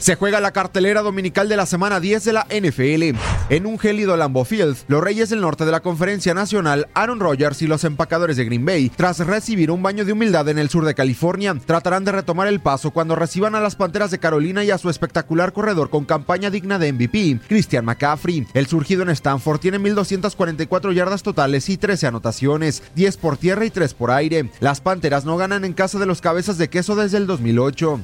Se juega la cartelera dominical de la semana 10 de la NFL. En un gélido Lambeau Field, los Reyes del Norte de la Conferencia Nacional, Aaron Rodgers y los empacadores de Green Bay, tras recibir un baño de humildad en el sur de California, tratarán de retomar el paso cuando reciban a las Panteras de Carolina y a su espectacular corredor con campaña digna de MVP, Christian McCaffrey. El surgido en Stanford tiene 1.244 yardas totales y 13 anotaciones, 10 por tierra y 3 por aire. Las Panteras no ganan en casa de los cabezas de queso desde el 2008.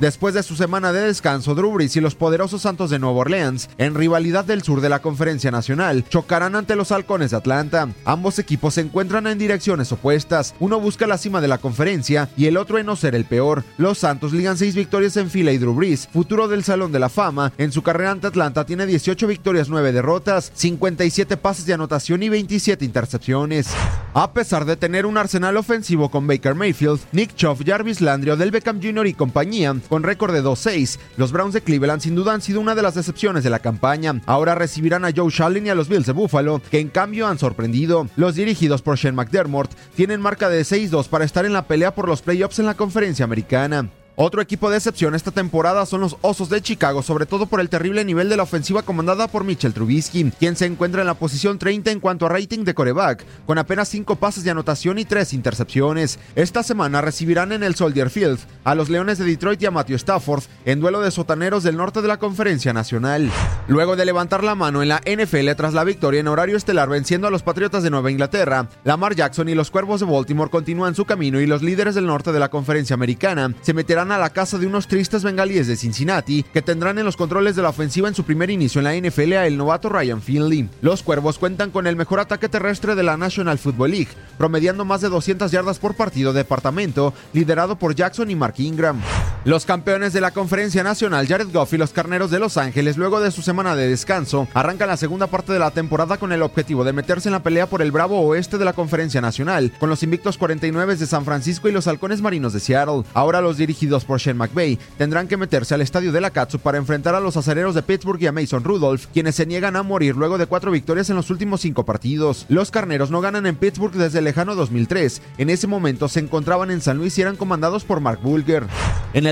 Después de su semana de descanso, Drew Brees y los poderosos Santos de Nueva Orleans, en rivalidad del sur de la Conferencia Nacional, chocarán ante los Halcones de Atlanta. Ambos equipos se encuentran en direcciones opuestas. Uno busca la cima de la conferencia y el otro en no ser el peor. Los Santos ligan seis victorias en fila y Drew Brees, futuro del Salón de la Fama, en su carrera ante Atlanta tiene 18 victorias, 9 derrotas, 57 pases de anotación y 27 intercepciones. A pesar de tener un arsenal ofensivo con Baker Mayfield, Nick Chubb, Jarvis Landry, Odell Beckham Jr. y compañía, con récord de 2-6, los Browns de Cleveland sin duda han sido una de las decepciones de la campaña. Ahora recibirán a Joe Shalin y a los Bills de Buffalo, que en cambio han sorprendido. Los dirigidos por Shane McDermott tienen marca de 6-2 para estar en la pelea por los playoffs en la conferencia americana. Otro equipo de excepción esta temporada son los Osos de Chicago, sobre todo por el terrible nivel de la ofensiva comandada por Mitchell Trubisky, quien se encuentra en la posición 30 en cuanto a rating de coreback, con apenas 5 pases de anotación y 3 intercepciones. Esta semana recibirán en el Soldier Field a los Leones de Detroit y a Matthew Stafford en duelo de sotaneros del norte de la Conferencia Nacional. Luego de levantar la mano en la NFL tras la victoria en horario estelar venciendo a los Patriotas de Nueva Inglaterra, Lamar Jackson y los Cuervos de Baltimore continúan su camino y los líderes del norte de la Conferencia Americana se meterán a la casa de unos tristes bengalíes de Cincinnati que tendrán en los controles de la ofensiva en su primer inicio en la NFL a el novato Ryan Finley. Los Cuervos cuentan con el mejor ataque terrestre de la National Football League, promediando más de 200 yardas por partido departamento, liderado por Jackson y Mark Ingram. Los campeones de la Conferencia Nacional, Jared Goff y los Carneros de Los Ángeles, luego de su semana de descanso, arrancan la segunda parte de la temporada con el objetivo de meterse en la pelea por el bravo oeste de la Conferencia Nacional, con los invictos 49 de San Francisco y los halcones marinos de Seattle. Ahora los dirigidos por Shane McVay tendrán que meterse al estadio de la Katsu para enfrentar a los acereros de Pittsburgh y a Mason Rudolph, quienes se niegan a morir luego de cuatro victorias en los últimos cinco partidos. Los carneros no ganan en Pittsburgh desde el lejano 2003. En ese momento se encontraban en San Luis y eran comandados por Mark Bulger.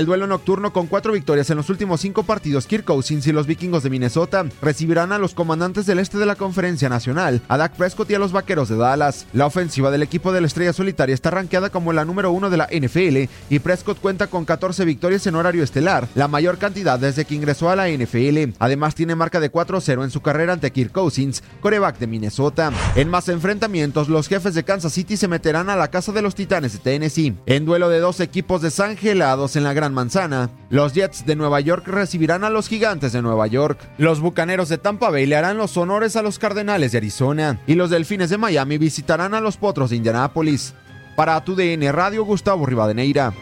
Duelo nocturno con cuatro victorias en los últimos cinco partidos, Kirk Cousins y los vikingos de Minnesota recibirán a los comandantes del este de la Conferencia Nacional, a Dak Prescott y a los vaqueros de Dallas. La ofensiva del equipo de la Estrella Solitaria está rankeada como la número uno de la NFL y Prescott cuenta con 14 victorias en horario estelar, la mayor cantidad desde que ingresó a la NFL. Además, tiene marca de 4-0 en su carrera ante Kirk Cousins, coreback de Minnesota. En más enfrentamientos, los jefes de Kansas City se meterán a la casa de los Titanes de Tennessee. En duelo de dos equipos desangelados en la Gran Manzana, los Jets de Nueva York recibirán a los Gigantes de Nueva York. Los Bucaneros de Tampa Bay le harán los honores a los Cardenales de Arizona y los Delfines de Miami visitarán a los Potros de Indianápolis. Para tu DN Radio, Gustavo Rivadeneira.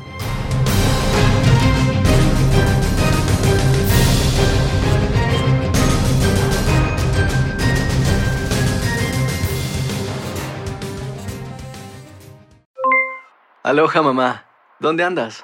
Aloha mamá, ¿dónde andas?